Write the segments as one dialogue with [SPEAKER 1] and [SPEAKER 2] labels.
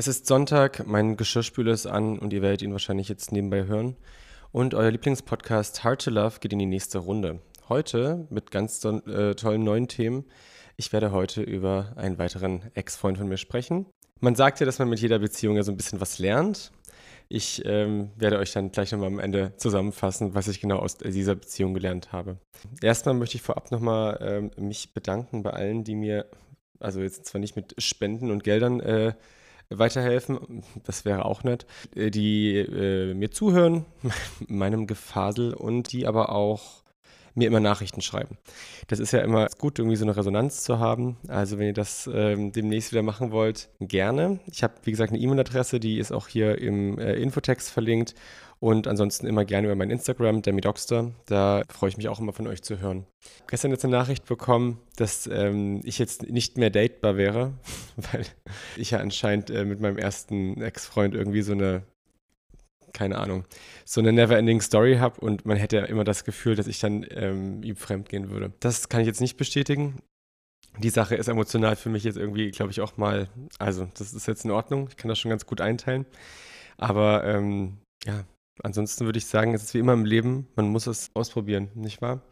[SPEAKER 1] Es ist Sonntag, mein Geschirrspüler ist an und ihr werdet ihn wahrscheinlich jetzt nebenbei hören. Und euer Lieblingspodcast Hard to Love geht in die nächste Runde. Heute mit ganz äh, tollen neuen Themen. Ich werde heute über einen weiteren Ex-Freund von mir sprechen. Man sagt ja, dass man mit jeder Beziehung ja so ein bisschen was lernt. Ich ähm, werde euch dann gleich nochmal am Ende zusammenfassen, was ich genau aus dieser Beziehung gelernt habe. Erstmal möchte ich vorab nochmal ähm, mich bedanken bei allen, die mir, also jetzt zwar nicht mit Spenden und Geldern äh, weiterhelfen, das wäre auch nett, äh, die äh, mir zuhören, meinem Gefasel und die aber auch mir immer Nachrichten schreiben. Das ist ja immer gut, irgendwie so eine Resonanz zu haben. Also wenn ihr das ähm, demnächst wieder machen wollt, gerne. Ich habe, wie gesagt, eine E-Mail-Adresse, die ist auch hier im äh, Infotext verlinkt. Und ansonsten immer gerne über mein Instagram, Demidoxter. Da freue ich mich auch immer von euch zu hören. Gestern jetzt eine Nachricht bekommen, dass ähm, ich jetzt nicht mehr datebar wäre, weil ich ja anscheinend äh, mit meinem ersten Ex-Freund irgendwie so eine keine Ahnung, so eine never-ending Story habe und man hätte ja immer das Gefühl, dass ich dann ähm, ihm fremd gehen würde. Das kann ich jetzt nicht bestätigen. Die Sache ist emotional für mich jetzt irgendwie, glaube ich, auch mal, also das ist jetzt in Ordnung, ich kann das schon ganz gut einteilen. Aber ähm, ja, ansonsten würde ich sagen, es ist wie immer im Leben, man muss es ausprobieren, nicht wahr?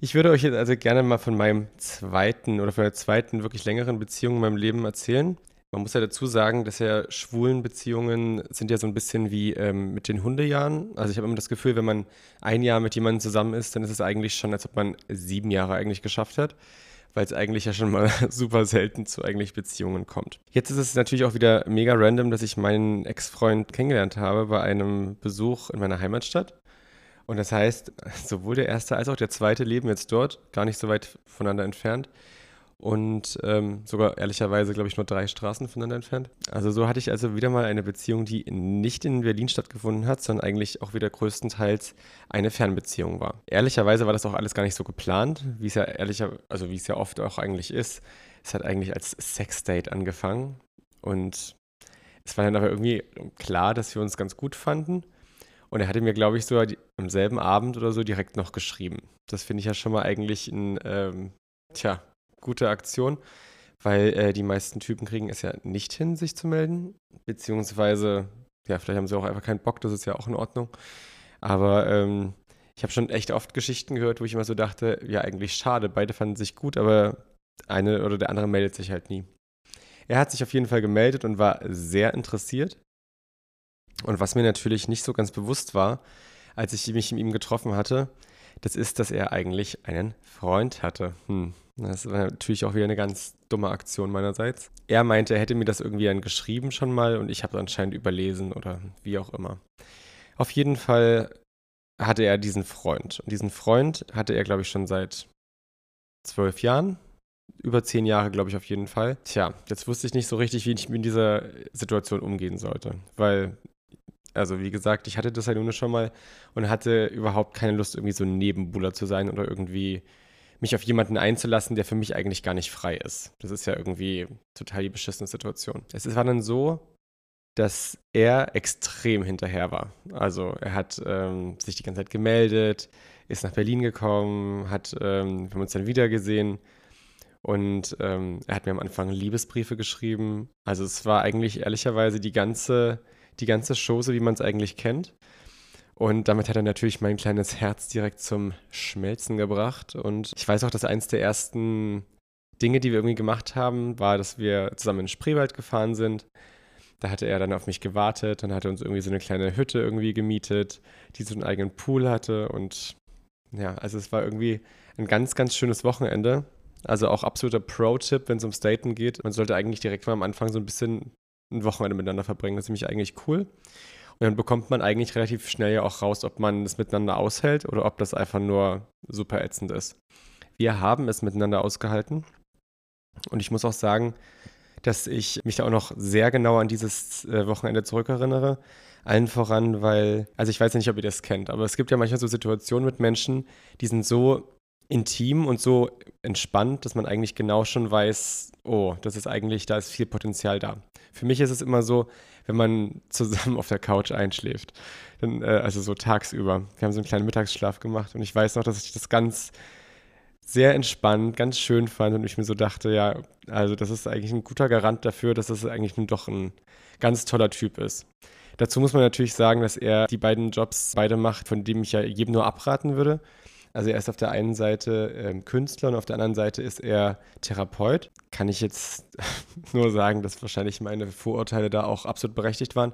[SPEAKER 1] Ich würde euch jetzt also gerne mal von meinem zweiten oder von der zweiten wirklich längeren Beziehung in meinem Leben erzählen. Man muss ja dazu sagen, dass ja schwulen Beziehungen sind ja so ein bisschen wie ähm, mit den Hundejahren. Also ich habe immer das Gefühl, wenn man ein Jahr mit jemandem zusammen ist, dann ist es eigentlich schon, als ob man sieben Jahre eigentlich geschafft hat weil es eigentlich ja schon mal super selten zu eigentlich Beziehungen kommt. Jetzt ist es natürlich auch wieder mega random, dass ich meinen Ex-Freund kennengelernt habe bei einem Besuch in meiner Heimatstadt. Und das heißt, sowohl der erste als auch der zweite leben jetzt dort, gar nicht so weit voneinander entfernt und ähm, sogar ehrlicherweise, glaube ich, nur drei Straßen voneinander entfernt. Also so hatte ich also wieder mal eine Beziehung, die nicht in Berlin stattgefunden hat, sondern eigentlich auch wieder größtenteils eine Fernbeziehung war. Ehrlicherweise war das auch alles gar nicht so geplant, wie es ja ehrlicher, also wie es ja oft auch eigentlich ist. Es hat eigentlich als Sexdate angefangen und es war dann aber irgendwie klar, dass wir uns ganz gut fanden. Und er hatte mir, glaube ich, sogar am selben Abend oder so direkt noch geschrieben. Das finde ich ja schon mal eigentlich ein, ähm, tja, gute Aktion, weil äh, die meisten Typen kriegen es ja nicht hin, sich zu melden. Beziehungsweise, ja, vielleicht haben sie auch einfach keinen Bock, das ist ja auch in Ordnung. Aber ähm, ich habe schon echt oft Geschichten gehört, wo ich immer so dachte, ja, eigentlich schade, beide fanden sich gut, aber eine oder der andere meldet sich halt nie. Er hat sich auf jeden Fall gemeldet und war sehr interessiert. Und was mir natürlich nicht so ganz bewusst war, als ich mich mit ihm getroffen hatte, das ist, dass er eigentlich einen Freund hatte. Hm. Das war natürlich auch wieder eine ganz dumme Aktion meinerseits. Er meinte, er hätte mir das irgendwie dann geschrieben schon mal und ich habe es anscheinend überlesen oder wie auch immer. Auf jeden Fall hatte er diesen Freund. Und diesen Freund hatte er, glaube ich, schon seit zwölf Jahren. Über zehn Jahre, glaube ich, auf jeden Fall. Tja, jetzt wusste ich nicht so richtig, wie ich mit dieser Situation umgehen sollte. Weil, also wie gesagt, ich hatte das halt nur schon mal und hatte überhaupt keine Lust, irgendwie so ein Nebenbuhler zu sein oder irgendwie mich auf jemanden einzulassen, der für mich eigentlich gar nicht frei ist. Das ist ja irgendwie total die beschissene Situation. Es war dann so, dass er extrem hinterher war. Also er hat ähm, sich die ganze Zeit gemeldet, ist nach Berlin gekommen, hat, ähm, wir haben uns dann wieder gesehen und ähm, er hat mir am Anfang Liebesbriefe geschrieben. Also es war eigentlich ehrlicherweise die ganze, die ganze Chose, wie man es eigentlich kennt. Und damit hat er natürlich mein kleines Herz direkt zum Schmelzen gebracht. Und ich weiß auch, dass eins der ersten Dinge, die wir irgendwie gemacht haben, war, dass wir zusammen in den Spreewald gefahren sind. Da hatte er dann auf mich gewartet und hatte uns irgendwie so eine kleine Hütte irgendwie gemietet, die so einen eigenen Pool hatte. Und ja, also es war irgendwie ein ganz, ganz schönes Wochenende. Also auch absoluter Pro-Tipp, wenn es ums Daten geht. Man sollte eigentlich direkt mal am Anfang so ein bisschen ein Wochenende miteinander verbringen. Das ist nämlich eigentlich cool. Und dann bekommt man eigentlich relativ schnell ja auch raus, ob man es miteinander aushält oder ob das einfach nur super ätzend ist. Wir haben es miteinander ausgehalten. Und ich muss auch sagen, dass ich mich da auch noch sehr genau an dieses äh, Wochenende zurückerinnere. Allen voran, weil, also ich weiß nicht, ob ihr das kennt, aber es gibt ja manchmal so Situationen mit Menschen, die sind so intim und so entspannt, dass man eigentlich genau schon weiß, oh, das ist eigentlich, da ist viel Potenzial da. Für mich ist es immer so, wenn man zusammen auf der Couch einschläft. Dann, äh, also so tagsüber. Wir haben so einen kleinen Mittagsschlaf gemacht und ich weiß noch, dass ich das ganz sehr entspannt, ganz schön fand und ich mir so dachte, ja, also das ist eigentlich ein guter Garant dafür, dass das eigentlich nun doch ein ganz toller Typ ist. Dazu muss man natürlich sagen, dass er die beiden Jobs beide macht, von denen ich ja jedem nur abraten würde. Also er ist auf der einen Seite ähm, Künstler und auf der anderen Seite ist er Therapeut. Kann ich jetzt nur sagen, dass wahrscheinlich meine Vorurteile da auch absolut berechtigt waren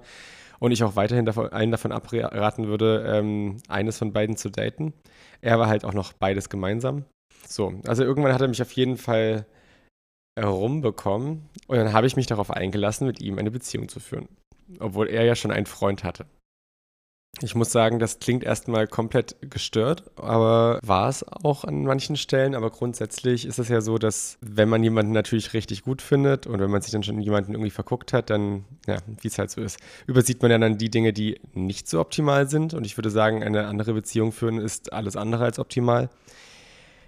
[SPEAKER 1] und ich auch weiterhin davon, einen davon abraten würde, ähm, eines von beiden zu daten. Er war halt auch noch beides gemeinsam. So, also irgendwann hat er mich auf jeden Fall herumbekommen und dann habe ich mich darauf eingelassen, mit ihm eine Beziehung zu führen. Obwohl er ja schon einen Freund hatte. Ich muss sagen, das klingt erstmal komplett gestört, aber war es auch an manchen Stellen. Aber grundsätzlich ist es ja so, dass wenn man jemanden natürlich richtig gut findet und wenn man sich dann schon jemanden irgendwie verguckt hat, dann, ja, wie es halt so ist, übersieht man ja dann die Dinge, die nicht so optimal sind. Und ich würde sagen, eine andere Beziehung führen ist alles andere als optimal.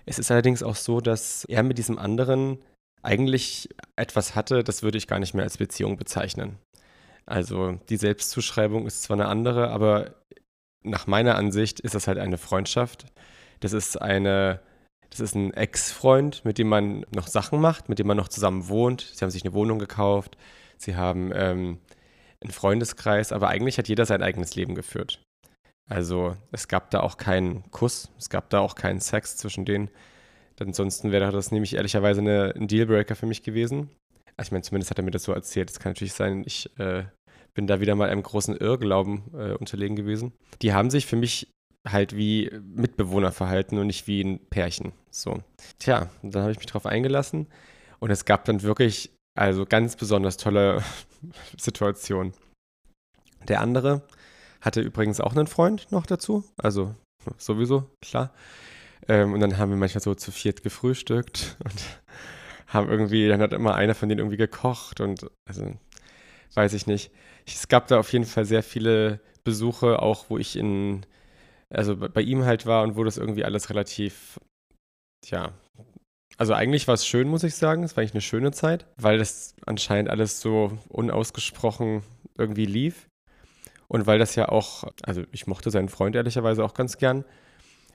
[SPEAKER 1] Es ist allerdings auch so, dass er mit diesem anderen eigentlich etwas hatte, das würde ich gar nicht mehr als Beziehung bezeichnen. Also die Selbstzuschreibung ist zwar eine andere, aber nach meiner Ansicht ist das halt eine Freundschaft. Das ist eine, das ist ein Ex-Freund, mit dem man noch Sachen macht, mit dem man noch zusammen wohnt. Sie haben sich eine Wohnung gekauft, sie haben ähm, einen Freundeskreis, aber eigentlich hat jeder sein eigenes Leben geführt. Also es gab da auch keinen Kuss, es gab da auch keinen Sex zwischen denen. Ansonsten wäre das nämlich ehrlicherweise eine, ein Dealbreaker für mich gewesen. Also ich meine, zumindest hat er mir das so erzählt. Es kann natürlich sein, ich äh, bin da wieder mal einem großen Irrglauben äh, unterlegen gewesen. Die haben sich für mich halt wie Mitbewohner verhalten und nicht wie ein Pärchen. So. Tja, dann habe ich mich darauf eingelassen und es gab dann wirklich also ganz besonders tolle Situationen. Der andere hatte übrigens auch einen Freund noch dazu, also sowieso, klar. Ähm, und dann haben wir manchmal so zu viert gefrühstückt und haben irgendwie, dann hat immer einer von denen irgendwie gekocht und also weiß ich nicht. Es gab da auf jeden Fall sehr viele Besuche, auch wo ich in, also bei ihm halt war und wo das irgendwie alles relativ, ja, also eigentlich war es schön, muss ich sagen. Es war eigentlich eine schöne Zeit, weil das anscheinend alles so unausgesprochen irgendwie lief. Und weil das ja auch, also ich mochte seinen Freund ehrlicherweise auch ganz gern.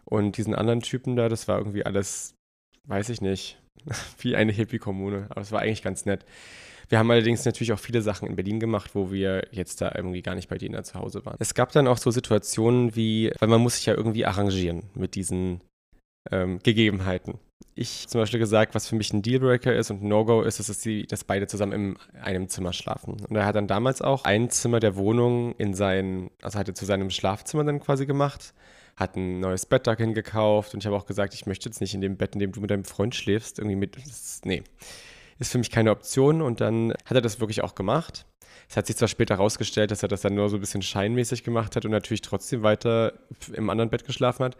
[SPEAKER 1] Und diesen anderen Typen da, das war irgendwie alles, weiß ich nicht, wie eine Hippie-Kommune. Aber es war eigentlich ganz nett. Wir haben allerdings natürlich auch viele Sachen in Berlin gemacht, wo wir jetzt da irgendwie gar nicht bei denen zu Hause waren. Es gab dann auch so Situationen wie, weil man muss sich ja irgendwie arrangieren mit diesen ähm, Gegebenheiten. Ich zum Beispiel gesagt, was für mich ein Dealbreaker ist und ein No-Go ist, ist, dass sie, dass beide zusammen in einem Zimmer schlafen. Und er hat dann damals auch ein Zimmer der Wohnung in sein, also hatte zu seinem Schlafzimmer dann quasi gemacht hat ein neues Bett da gekauft und ich habe auch gesagt, ich möchte jetzt nicht in dem Bett, in dem du mit deinem Freund schläfst, irgendwie mit. Nee, ist für mich keine Option und dann hat er das wirklich auch gemacht. Es hat sich zwar später herausgestellt, dass er das dann nur so ein bisschen scheinmäßig gemacht hat und natürlich trotzdem weiter im anderen Bett geschlafen hat.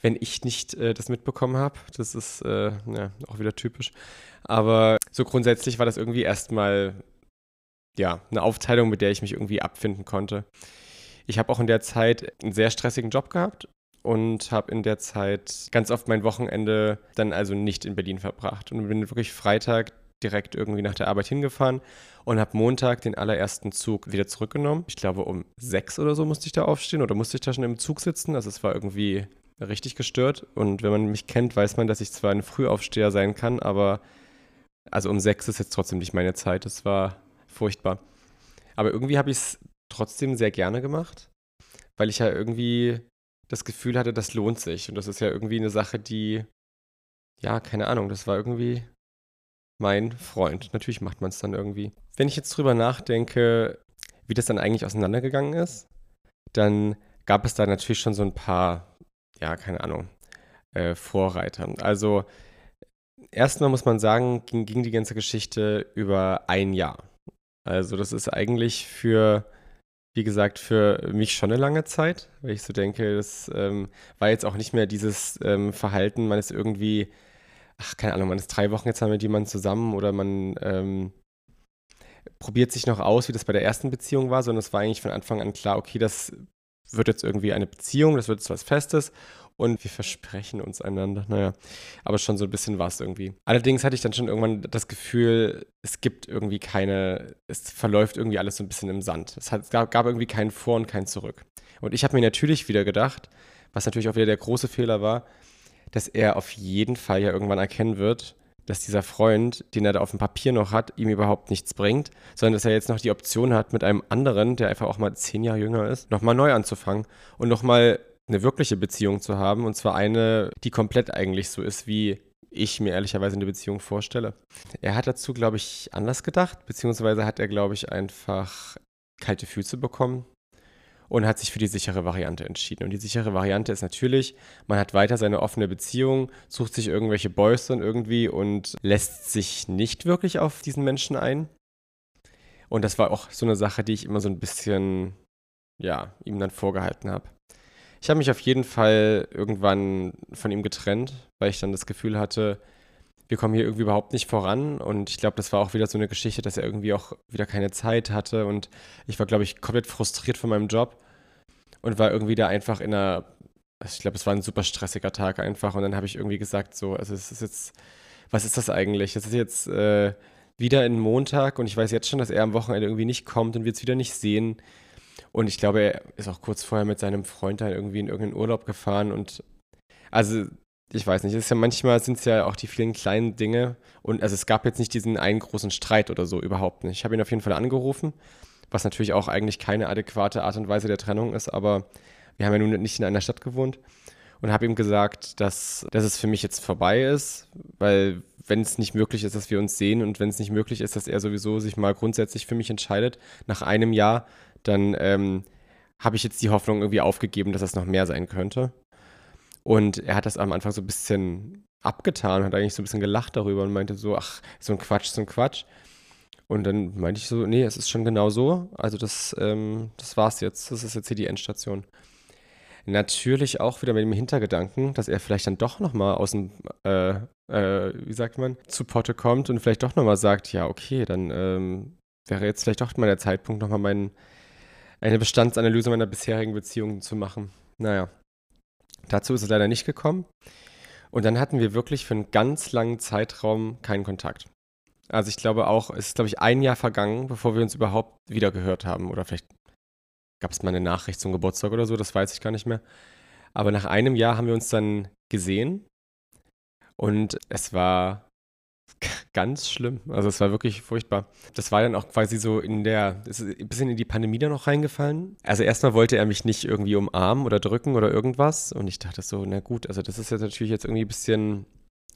[SPEAKER 1] Wenn ich nicht äh, das mitbekommen habe, das ist äh, ja, auch wieder typisch. Aber so grundsätzlich war das irgendwie erstmal ja, eine Aufteilung, mit der ich mich irgendwie abfinden konnte. Ich habe auch in der Zeit einen sehr stressigen Job gehabt und habe in der Zeit ganz oft mein Wochenende dann also nicht in Berlin verbracht und bin wirklich Freitag direkt irgendwie nach der Arbeit hingefahren und habe Montag den allerersten Zug wieder zurückgenommen. Ich glaube, um sechs oder so musste ich da aufstehen oder musste ich da schon im Zug sitzen. Also es war irgendwie richtig gestört. Und wenn man mich kennt, weiß man, dass ich zwar ein Frühaufsteher sein kann, aber also um sechs ist jetzt trotzdem nicht meine Zeit. Das war furchtbar. Aber irgendwie habe ich es trotzdem sehr gerne gemacht, weil ich ja irgendwie das Gefühl hatte, das lohnt sich. Und das ist ja irgendwie eine Sache, die, ja, keine Ahnung, das war irgendwie mein Freund. Natürlich macht man es dann irgendwie. Wenn ich jetzt drüber nachdenke, wie das dann eigentlich auseinandergegangen ist, dann gab es da natürlich schon so ein paar, ja, keine Ahnung, äh, Vorreiter. Also erstmal muss man sagen, ging, ging die ganze Geschichte über ein Jahr. Also das ist eigentlich für, wie gesagt, für mich schon eine lange Zeit, weil ich so denke, das ähm, war jetzt auch nicht mehr dieses ähm, Verhalten, man ist irgendwie ach, keine Ahnung, man ist drei Wochen jetzt mit jemandem zusammen oder man ähm, probiert sich noch aus, wie das bei der ersten Beziehung war, sondern es war eigentlich von Anfang an klar, okay, das wird jetzt irgendwie eine Beziehung, das wird jetzt was Festes und wir versprechen uns einander. Naja, aber schon so ein bisschen war es irgendwie. Allerdings hatte ich dann schon irgendwann das Gefühl, es gibt irgendwie keine, es verläuft irgendwie alles so ein bisschen im Sand. Es, hat, es gab, gab irgendwie kein Vor und kein Zurück. Und ich habe mir natürlich wieder gedacht, was natürlich auch wieder der große Fehler war, dass er auf jeden Fall ja irgendwann erkennen wird, dass dieser Freund, den er da auf dem Papier noch hat, ihm überhaupt nichts bringt, sondern dass er jetzt noch die Option hat, mit einem anderen, der einfach auch mal zehn Jahre jünger ist, nochmal neu anzufangen und nochmal eine wirkliche Beziehung zu haben. Und zwar eine, die komplett eigentlich so ist, wie ich mir ehrlicherweise eine Beziehung vorstelle. Er hat dazu, glaube ich, anders gedacht, beziehungsweise hat er, glaube ich, einfach kalte Füße bekommen und hat sich für die sichere Variante entschieden. Und die sichere Variante ist natürlich, man hat weiter seine offene Beziehung, sucht sich irgendwelche Boys dann irgendwie und lässt sich nicht wirklich auf diesen Menschen ein. Und das war auch so eine Sache, die ich immer so ein bisschen, ja, ihm dann vorgehalten habe. Ich habe mich auf jeden Fall irgendwann von ihm getrennt, weil ich dann das Gefühl hatte, wir kommen hier irgendwie überhaupt nicht voran. Und ich glaube, das war auch wieder so eine Geschichte, dass er irgendwie auch wieder keine Zeit hatte. Und ich war, glaube ich, komplett frustriert von meinem Job und war irgendwie da einfach in einer, also ich glaube, es war ein super stressiger Tag einfach. Und dann habe ich irgendwie gesagt, so, also es ist jetzt, was ist das eigentlich? Es ist jetzt äh, wieder ein Montag und ich weiß jetzt schon, dass er am Wochenende irgendwie nicht kommt und wir es wieder nicht sehen. Und ich glaube, er ist auch kurz vorher mit seinem Freund dann irgendwie in irgendeinen Urlaub gefahren und also ich weiß nicht, ist ja manchmal sind es ja auch die vielen kleinen Dinge und also es gab jetzt nicht diesen einen großen Streit oder so überhaupt nicht. Ich habe ihn auf jeden Fall angerufen, was natürlich auch eigentlich keine adäquate Art und Weise der Trennung ist, aber wir haben ja nun nicht in einer Stadt gewohnt und habe ihm gesagt, dass, dass es für mich jetzt vorbei ist, weil wenn es nicht möglich ist, dass wir uns sehen und wenn es nicht möglich ist, dass er sowieso sich mal grundsätzlich für mich entscheidet, nach einem Jahr, dann ähm, habe ich jetzt die Hoffnung irgendwie aufgegeben, dass das noch mehr sein könnte. Und er hat das am Anfang so ein bisschen abgetan, hat eigentlich so ein bisschen gelacht darüber und meinte so, ach, so ein Quatsch, so ein Quatsch. Und dann meinte ich so, nee, es ist schon genau so. Also das, ähm, das war's jetzt. Das ist jetzt hier die Endstation. Natürlich auch wieder mit dem Hintergedanken, dass er vielleicht dann doch nochmal aus dem, äh, äh, wie sagt man, zu Potte kommt und vielleicht doch nochmal sagt, ja, okay, dann ähm, wäre jetzt vielleicht doch mal der Zeitpunkt, nochmal mein, eine Bestandsanalyse meiner bisherigen Beziehungen zu machen. Naja, dazu ist es leider nicht gekommen. Und dann hatten wir wirklich für einen ganz langen Zeitraum keinen Kontakt. Also ich glaube auch, es ist, glaube ich, ein Jahr vergangen, bevor wir uns überhaupt wieder gehört haben. Oder vielleicht gab es mal eine Nachricht zum Geburtstag oder so, das weiß ich gar nicht mehr. Aber nach einem Jahr haben wir uns dann gesehen und es war ganz schlimm. Also es war wirklich furchtbar. Das war dann auch quasi so in der, ist ein bisschen in die Pandemie da noch reingefallen. Also erstmal wollte er mich nicht irgendwie umarmen oder drücken oder irgendwas. Und ich dachte so, na gut, also das ist jetzt natürlich jetzt irgendwie ein bisschen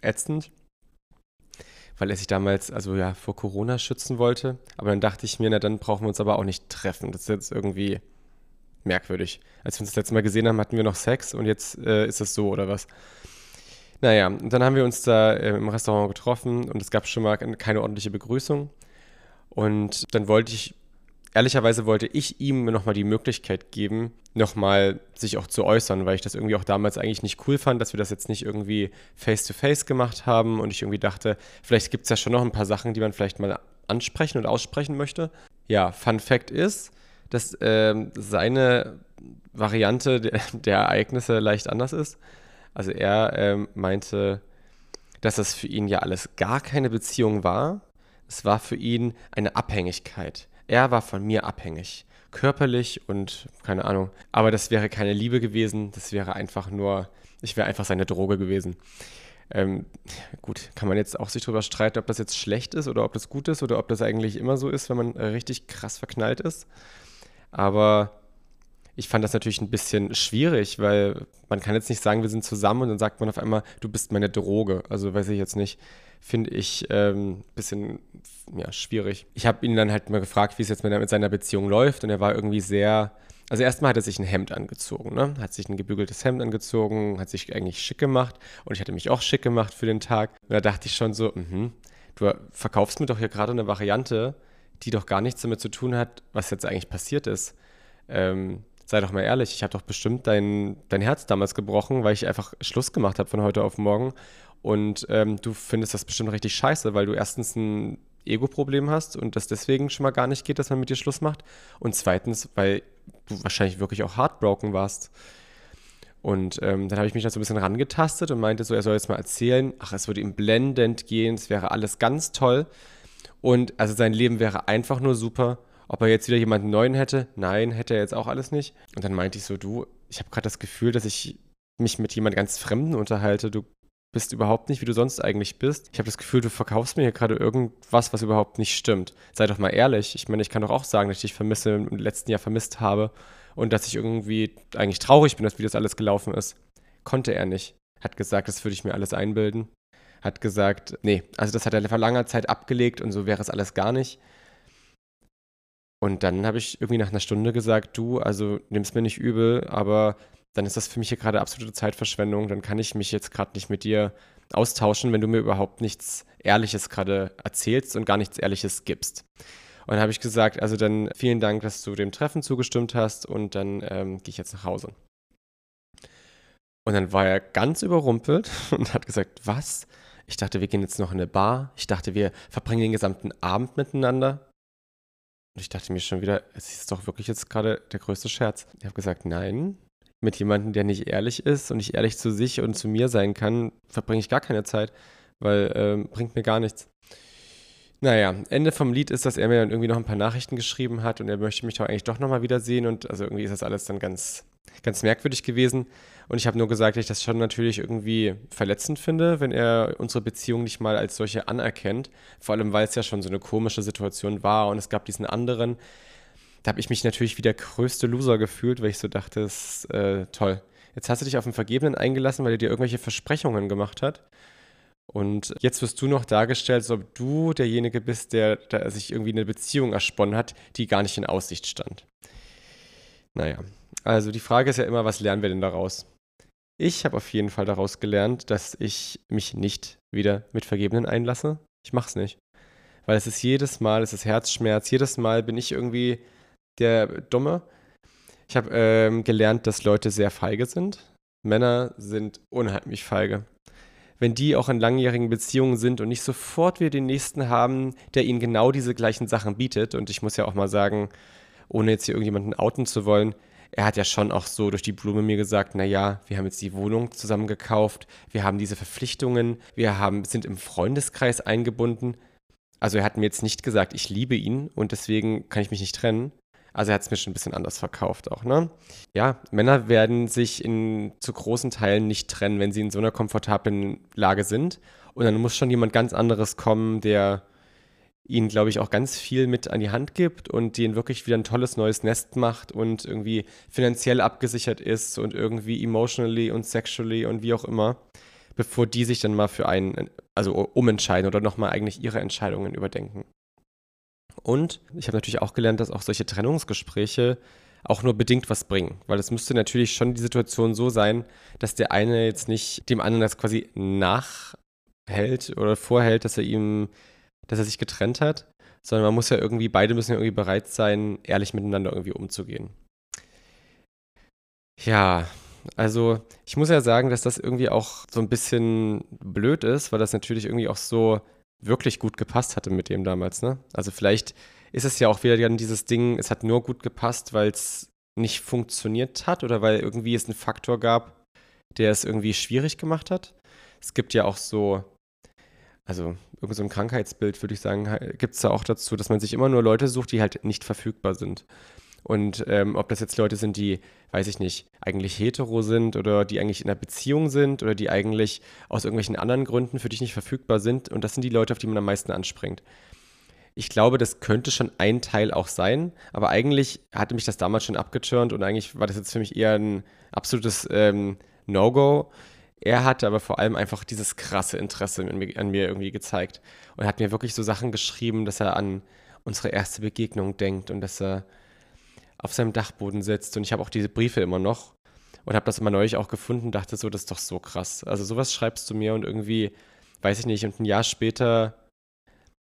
[SPEAKER 1] ätzend. Weil er sich damals, also ja, vor Corona schützen wollte. Aber dann dachte ich mir, na dann brauchen wir uns aber auch nicht treffen. Das ist jetzt irgendwie merkwürdig. Als wir uns das letzte Mal gesehen haben, hatten wir noch Sex und jetzt äh, ist das so oder was. Naja, und dann haben wir uns da äh, im Restaurant getroffen und es gab schon mal keine ordentliche Begrüßung. Und dann wollte ich, ehrlicherweise wollte ich ihm nochmal die Möglichkeit geben, nochmal sich auch zu äußern, weil ich das irgendwie auch damals eigentlich nicht cool fand, dass wir das jetzt nicht irgendwie face-to-face -face gemacht haben und ich irgendwie dachte, vielleicht gibt es ja schon noch ein paar Sachen, die man vielleicht mal ansprechen und aussprechen möchte. Ja, Fun Fact ist, dass äh, seine Variante der, der Ereignisse leicht anders ist. Also er ähm, meinte, dass das für ihn ja alles gar keine Beziehung war. Es war für ihn eine Abhängigkeit. Er war von mir abhängig. Körperlich und keine Ahnung. Aber das wäre keine Liebe gewesen. Das wäre einfach nur, ich wäre einfach seine Droge gewesen. Ähm, gut, kann man jetzt auch sich darüber streiten, ob das jetzt schlecht ist oder ob das gut ist oder ob das eigentlich immer so ist, wenn man äh, richtig krass verknallt ist. Aber ich fand das natürlich ein bisschen schwierig, weil man kann jetzt nicht sagen, wir sind zusammen und dann sagt man auf einmal, du bist meine Droge. Also weiß ich jetzt nicht. Finde ich ein ähm, bisschen ja, schwierig. Ich habe ihn dann halt mal gefragt, wie es jetzt mit, mit seiner Beziehung läuft und er war irgendwie sehr, also erstmal hat er sich ein Hemd angezogen, ne? Hat sich ein gebügeltes Hemd angezogen, hat sich eigentlich schick gemacht und ich hatte mich auch schick gemacht für den Tag. Und da dachte ich schon so, mh, du verkaufst mir doch hier gerade eine Variante, die doch gar nichts damit zu tun hat, was jetzt eigentlich passiert ist. Ähm, sei doch mal ehrlich, ich habe doch bestimmt dein, dein Herz damals gebrochen, weil ich einfach Schluss gemacht habe von heute auf morgen. Und ähm, du findest das bestimmt richtig scheiße, weil du erstens ein Ego-Problem hast und das deswegen schon mal gar nicht geht, dass man mit dir Schluss macht. Und zweitens, weil du wahrscheinlich wirklich auch heartbroken warst. Und ähm, dann habe ich mich da so ein bisschen rangetastet und meinte so, er soll jetzt mal erzählen, ach, es würde ihm blendend gehen, es wäre alles ganz toll. Und also sein Leben wäre einfach nur super ob er jetzt wieder jemanden neuen hätte? Nein, hätte er jetzt auch alles nicht. Und dann meinte ich so, du, ich habe gerade das Gefühl, dass ich mich mit jemand ganz Fremden unterhalte. Du bist überhaupt nicht, wie du sonst eigentlich bist. Ich habe das Gefühl, du verkaufst mir hier gerade irgendwas, was überhaupt nicht stimmt. Sei doch mal ehrlich. Ich meine, ich kann doch auch sagen, dass ich dich vermisse, im letzten Jahr vermisst habe und dass ich irgendwie eigentlich traurig bin, dass wie das alles gelaufen ist. Konnte er nicht. Hat gesagt, das würde ich mir alles einbilden. Hat gesagt, nee, also das hat er vor langer Zeit abgelegt und so wäre es alles gar nicht. Und dann habe ich irgendwie nach einer Stunde gesagt, du, also nimm's mir nicht übel, aber dann ist das für mich hier gerade absolute Zeitverschwendung. Dann kann ich mich jetzt gerade nicht mit dir austauschen, wenn du mir überhaupt nichts Ehrliches gerade erzählst und gar nichts Ehrliches gibst. Und dann habe ich gesagt, also dann vielen Dank, dass du dem Treffen zugestimmt hast und dann ähm, gehe ich jetzt nach Hause. Und dann war er ganz überrumpelt und hat gesagt, was? Ich dachte, wir gehen jetzt noch in eine Bar. Ich dachte, wir verbringen den gesamten Abend miteinander. Und ich dachte mir schon wieder, es ist doch wirklich jetzt gerade der größte Scherz. Ich habe gesagt, nein, mit jemandem, der nicht ehrlich ist und nicht ehrlich zu sich und zu mir sein kann, verbringe ich gar keine Zeit, weil ähm, bringt mir gar nichts. Naja, Ende vom Lied ist, dass er mir dann irgendwie noch ein paar Nachrichten geschrieben hat und er möchte mich doch eigentlich doch nochmal wiedersehen und also irgendwie ist das alles dann ganz, ganz merkwürdig gewesen. Und ich habe nur gesagt, dass ich das schon natürlich irgendwie verletzend finde, wenn er unsere Beziehung nicht mal als solche anerkennt. Vor allem, weil es ja schon so eine komische Situation war und es gab diesen anderen, da habe ich mich natürlich wie der größte Loser gefühlt, weil ich so dachte, das ist äh, toll. Jetzt hast du dich auf einen Vergebenen eingelassen, weil er dir irgendwelche Versprechungen gemacht hat. Und jetzt wirst du noch dargestellt, als ob du derjenige bist, der, der sich irgendwie eine Beziehung ersponnen hat, die gar nicht in Aussicht stand. Naja, also die Frage ist ja immer, was lernen wir denn daraus? Ich habe auf jeden Fall daraus gelernt, dass ich mich nicht wieder mit Vergebenen einlasse. Ich mache es nicht. Weil es ist jedes Mal, es ist Herzschmerz, jedes Mal bin ich irgendwie der Dumme. Ich habe ähm, gelernt, dass Leute sehr feige sind. Männer sind unheimlich feige. Wenn die auch in langjährigen Beziehungen sind und nicht sofort wieder den nächsten haben, der ihnen genau diese gleichen Sachen bietet. Und ich muss ja auch mal sagen, ohne jetzt hier irgendjemanden outen zu wollen, er hat ja schon auch so durch die Blume mir gesagt, naja, wir haben jetzt die Wohnung zusammen gekauft, wir haben diese Verpflichtungen, wir haben, sind im Freundeskreis eingebunden. Also er hat mir jetzt nicht gesagt, ich liebe ihn und deswegen kann ich mich nicht trennen, also er hat es mir schon ein bisschen anders verkauft auch, ne? Ja, Männer werden sich in zu großen Teilen nicht trennen, wenn sie in so einer komfortablen Lage sind. Und dann muss schon jemand ganz anderes kommen, der ihnen, glaube ich, auch ganz viel mit an die Hand gibt und denen wirklich wieder ein tolles neues Nest macht und irgendwie finanziell abgesichert ist und irgendwie emotionally und sexually und wie auch immer, bevor die sich dann mal für einen, also umentscheiden oder nochmal eigentlich ihre Entscheidungen überdenken. Und ich habe natürlich auch gelernt, dass auch solche Trennungsgespräche auch nur bedingt was bringen. Weil es müsste natürlich schon die Situation so sein, dass der eine jetzt nicht dem anderen das quasi nachhält oder vorhält, dass er ihm, dass er sich getrennt hat, sondern man muss ja irgendwie, beide müssen ja irgendwie bereit sein, ehrlich miteinander irgendwie umzugehen. Ja, also ich muss ja sagen, dass das irgendwie auch so ein bisschen blöd ist, weil das natürlich irgendwie auch so wirklich gut gepasst hatte mit dem damals, ne? Also vielleicht ist es ja auch wieder dann dieses Ding, es hat nur gut gepasst, weil es nicht funktioniert hat oder weil irgendwie es einen Faktor gab, der es irgendwie schwierig gemacht hat. Es gibt ja auch so, also irgend so ein Krankheitsbild, würde ich sagen, gibt es da auch dazu, dass man sich immer nur Leute sucht, die halt nicht verfügbar sind. Und ähm, ob das jetzt Leute sind, die, weiß ich nicht, eigentlich hetero sind oder die eigentlich in einer Beziehung sind oder die eigentlich aus irgendwelchen anderen Gründen für dich nicht verfügbar sind. Und das sind die Leute, auf die man am meisten anspringt. Ich glaube, das könnte schon ein Teil auch sein, aber eigentlich hatte mich das damals schon abgeturnt und eigentlich war das jetzt für mich eher ein absolutes ähm, No-Go. Er hatte aber vor allem einfach dieses krasse Interesse an mir, an mir irgendwie gezeigt und hat mir wirklich so Sachen geschrieben, dass er an unsere erste Begegnung denkt und dass er auf seinem Dachboden sitzt. Und ich habe auch diese Briefe immer noch und habe das immer neulich auch gefunden, dachte so, das ist doch so krass. Also sowas schreibst du mir und irgendwie, weiß ich nicht, und ein Jahr später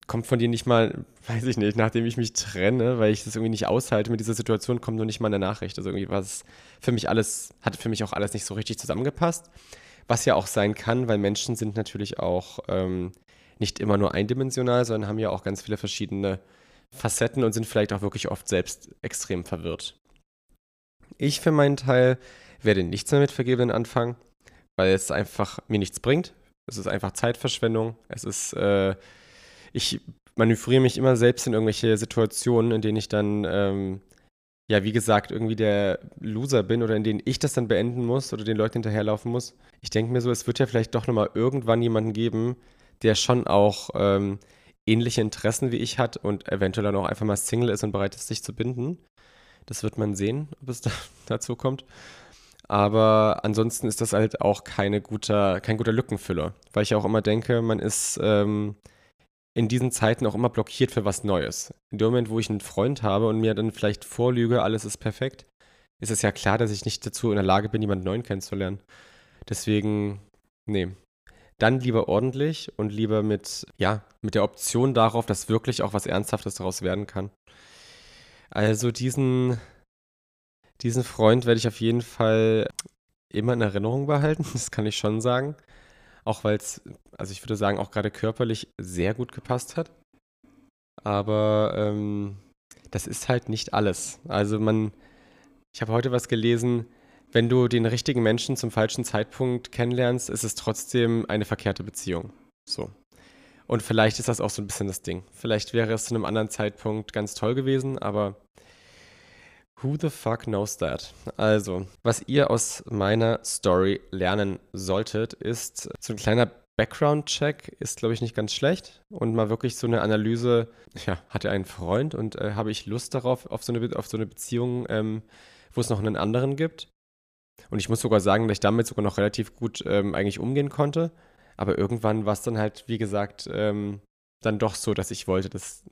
[SPEAKER 1] kommt von dir nicht mal, weiß ich nicht, nachdem ich mich trenne, weil ich das irgendwie nicht aushalte mit dieser Situation, kommt nur nicht mal eine Nachricht. Also irgendwie war es für mich alles, hat für mich auch alles nicht so richtig zusammengepasst. Was ja auch sein kann, weil Menschen sind natürlich auch ähm, nicht immer nur eindimensional, sondern haben ja auch ganz viele verschiedene Facetten und sind vielleicht auch wirklich oft selbst extrem verwirrt. Ich für meinen Teil werde nichts mehr mit Vergebenen anfangen, weil es einfach mir nichts bringt. Es ist einfach Zeitverschwendung. Es ist, äh, ich manövriere mich immer selbst in irgendwelche Situationen, in denen ich dann ähm, ja, wie gesagt, irgendwie der Loser bin oder in denen ich das dann beenden muss oder den Leuten hinterherlaufen muss. Ich denke mir so, es wird ja vielleicht doch nochmal irgendwann jemanden geben, der schon auch ähm, ähnliche Interessen wie ich hat und eventuell dann auch einfach mal Single ist und bereit ist, sich zu binden. Das wird man sehen, ob es da, dazu kommt. Aber ansonsten ist das halt auch keine guter, kein guter Lückenfüller, weil ich auch immer denke, man ist ähm, in diesen Zeiten auch immer blockiert für was Neues. In dem Moment, wo ich einen Freund habe und mir dann vielleicht vorlüge, alles ist perfekt, ist es ja klar, dass ich nicht dazu in der Lage bin, jemanden neuen kennenzulernen. Deswegen, nee. Dann lieber ordentlich und lieber mit, ja, mit der Option darauf, dass wirklich auch was Ernsthaftes daraus werden kann. Also diesen, diesen Freund werde ich auf jeden Fall immer in Erinnerung behalten, das kann ich schon sagen. Auch weil es, also ich würde sagen, auch gerade körperlich sehr gut gepasst hat. Aber ähm, das ist halt nicht alles. Also man, ich habe heute was gelesen, wenn du den richtigen Menschen zum falschen Zeitpunkt kennenlernst, ist es trotzdem eine verkehrte Beziehung. So. Und vielleicht ist das auch so ein bisschen das Ding. Vielleicht wäre es zu einem anderen Zeitpunkt ganz toll gewesen, aber who the fuck knows that? Also, was ihr aus meiner Story lernen solltet, ist so ein kleiner Background-Check ist, glaube ich, nicht ganz schlecht. Und mal wirklich so eine Analyse, ja, hat einen Freund und äh, habe ich Lust darauf, auf so eine, auf so eine Beziehung, ähm, wo es noch einen anderen gibt? Und ich muss sogar sagen, dass ich damit sogar noch relativ gut ähm, eigentlich umgehen konnte. Aber irgendwann war es dann halt, wie gesagt, ähm, dann doch so, dass ich wollte, dass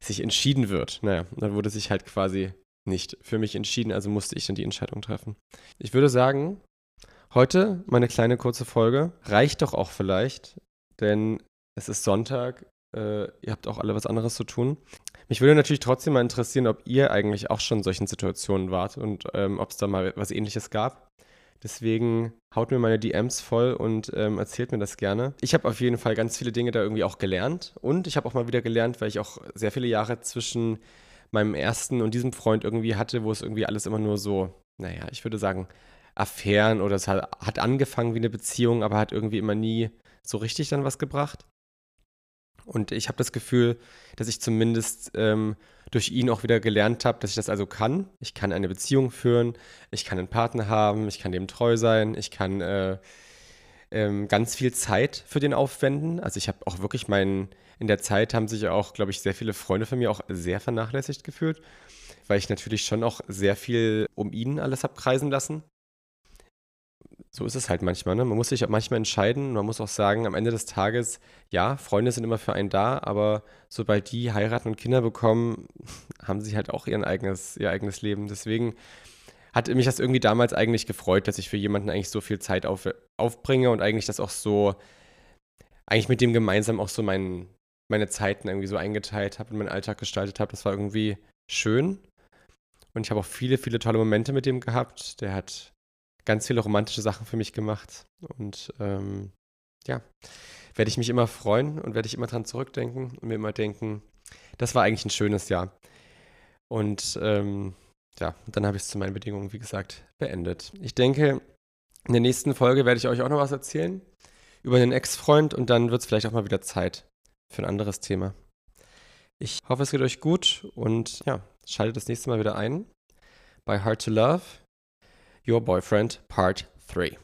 [SPEAKER 1] sich entschieden wird. Naja, dann wurde sich halt quasi nicht für mich entschieden, also musste ich dann die Entscheidung treffen. Ich würde sagen, heute meine kleine kurze Folge reicht doch auch vielleicht, denn es ist Sonntag, äh, ihr habt auch alle was anderes zu tun. Mich würde natürlich trotzdem mal interessieren, ob ihr eigentlich auch schon in solchen Situationen wart und ähm, ob es da mal was ähnliches gab. Deswegen haut mir meine DMs voll und ähm, erzählt mir das gerne. Ich habe auf jeden Fall ganz viele Dinge da irgendwie auch gelernt. Und ich habe auch mal wieder gelernt, weil ich auch sehr viele Jahre zwischen meinem ersten und diesem Freund irgendwie hatte, wo es irgendwie alles immer nur so, naja, ich würde sagen, Affären oder es hat, hat angefangen wie eine Beziehung, aber hat irgendwie immer nie so richtig dann was gebracht. Und ich habe das Gefühl, dass ich zumindest ähm, durch ihn auch wieder gelernt habe, dass ich das also kann. Ich kann eine Beziehung führen, ich kann einen Partner haben, ich kann dem treu sein, ich kann äh, ähm, ganz viel Zeit für den aufwenden. Also ich habe auch wirklich meinen, in der Zeit haben sich auch, glaube ich, sehr viele Freunde von mir auch sehr vernachlässigt gefühlt, weil ich natürlich schon auch sehr viel um ihn alles habe kreisen lassen so ist es halt manchmal. Ne? Man muss sich auch manchmal entscheiden. Man muss auch sagen, am Ende des Tages, ja, Freunde sind immer für einen da, aber sobald die heiraten und Kinder bekommen, haben sie halt auch ihren eigenes, ihr eigenes Leben. Deswegen hat mich das irgendwie damals eigentlich gefreut, dass ich für jemanden eigentlich so viel Zeit auf, aufbringe und eigentlich das auch so, eigentlich mit dem gemeinsam auch so mein, meine Zeiten irgendwie so eingeteilt habe und meinen Alltag gestaltet habe. Das war irgendwie schön. Und ich habe auch viele, viele tolle Momente mit dem gehabt. Der hat ganz viele romantische Sachen für mich gemacht. Und ähm, ja, werde ich mich immer freuen und werde ich immer dran zurückdenken und mir immer denken, das war eigentlich ein schönes Jahr. Und ähm, ja, dann habe ich es zu meinen Bedingungen, wie gesagt, beendet. Ich denke, in der nächsten Folge werde ich euch auch noch was erzählen über einen Ex-Freund und dann wird es vielleicht auch mal wieder Zeit für ein anderes Thema. Ich hoffe, es geht euch gut und ja, schaltet das nächste Mal wieder ein bei Hard to Love. Your Boyfriend Part 3.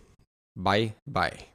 [SPEAKER 1] Bye bye.